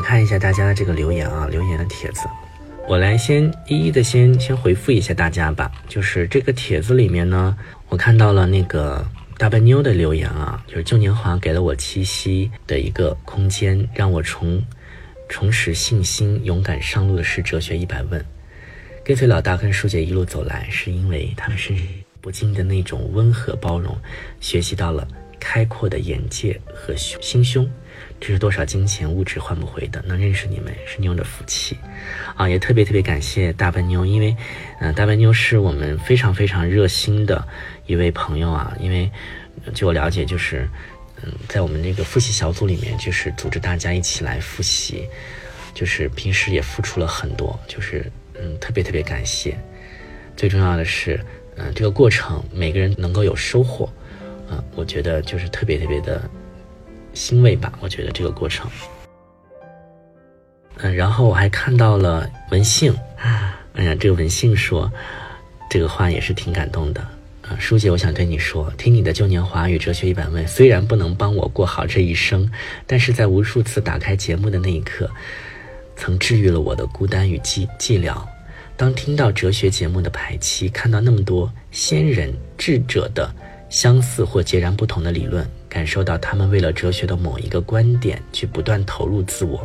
看一下大家的这个留言啊，留言的帖子，我来先一一的先先回复一下大家吧。就是这个帖子里面呢，我看到了那个大笨妞的留言啊，就是旧年华给了我七夕的一个空间，让我重重拾信心，勇敢上路的是哲学一百问。跟随老大跟舒姐一路走来，是因为他们是不尽的那种温和包容，学习到了开阔的眼界和心胸。这是多少金钱物质换不回的，能认识你们是妞的福气，啊，也特别特别感谢大笨妞，因为，嗯，大笨妞是我们非常非常热心的一位朋友啊，因为，据我了解，就是，嗯，在我们那个复习小组里面，就是组织大家一起来复习，就是平时也付出了很多，就是，嗯，特别特别感谢，最重要的是，嗯，这个过程每个人能够有收获，嗯，我觉得就是特别特别的。欣慰吧，我觉得这个过程。嗯，然后我还看到了文信，哎呀，这个文信说，这个话也是挺感动的。啊，舒姐，我想对你说，听你的旧年华语哲学一百问，虽然不能帮我过好这一生，但是在无数次打开节目的那一刻，曾治愈了我的孤单与寂寂寥。当听到哲学节目的排期，看到那么多先人智者的相似或截然不同的理论。感受到他们为了哲学的某一个观点去不断投入自我、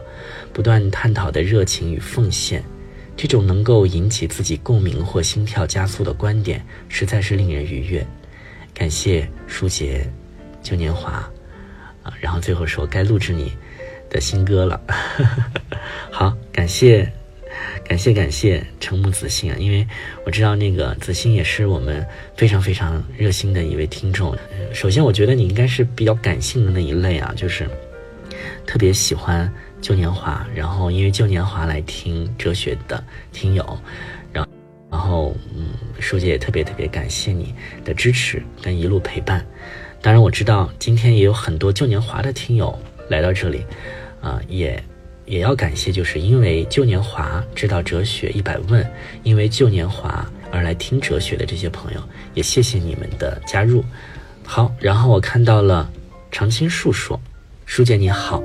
不断探讨的热情与奉献，这种能够引起自己共鸣或心跳加速的观点，实在是令人愉悦。感谢舒杰、旧年华，啊，然后最后说该录制你的新歌了。好，感谢。感谢感谢瞠目子信啊，因为我知道那个子欣也是我们非常非常热心的一位听众。首先，我觉得你应该是比较感性的那一类啊，就是特别喜欢旧年华，然后因为旧年华来听哲学的听友，然后然后嗯，书姐也特别特别感谢你的支持跟一路陪伴。当然，我知道今天也有很多旧年华的听友来到这里，啊，也。也要感谢，就是因为旧年华知道哲学一百问，因为旧年华而来听哲学的这些朋友，也谢谢你们的加入。好，然后我看到了常青树说：“舒姐你好。”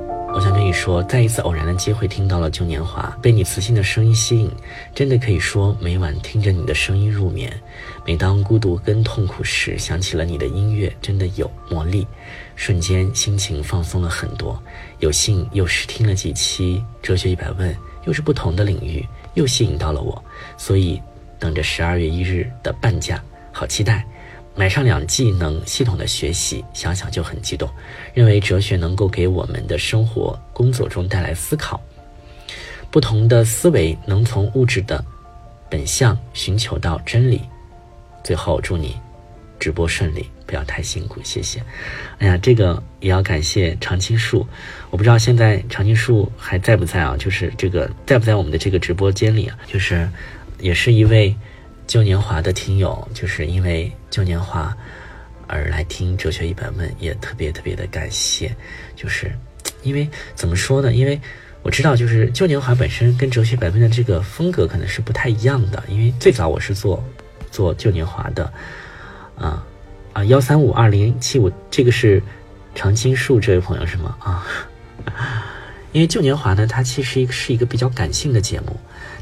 说，再一次偶然的机会听到了旧年华，被你磁性的声音吸引，真的可以说每晚听着你的声音入眠。每当孤独跟痛苦时，想起了你的音乐，真的有魔力，瞬间心情放松了很多。有幸又是听了几期哲学一百问，又是不同的领域，又吸引到了我，所以等着十二月一日的半价，好期待。买上两季能系统的学习，想想就很激动。认为哲学能够给我们的生活、工作中带来思考，不同的思维能从物质的本相寻求到真理。最后祝你直播顺利，不要太辛苦，谢谢。哎呀，这个也要感谢常青树，我不知道现在常青树还在不在啊？就是这个在不在我们的这个直播间里啊？就是也是一位。旧年华的听友，就是因为旧年华而来听哲学一百问，也特别特别的感谢。就是 因为怎么说呢？因为我知道，就是旧年华本身跟哲学百问的这个风格可能是不太一样的。因为最早我是做做旧年华的，啊啊幺三五二零七五，这个是常青树这位朋友是吗？啊，因为旧年华呢，它其实是一个比较感性的节目。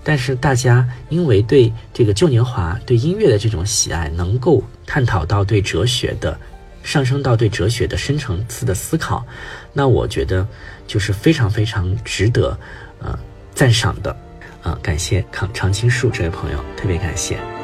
但是大家因为对这个旧年华对音乐的这种喜爱，能够探讨到对哲学的上升到对哲学的深层次的思考，那我觉得就是非常非常值得呃赞赏的，呃感谢长长青树这位朋友，特别感谢。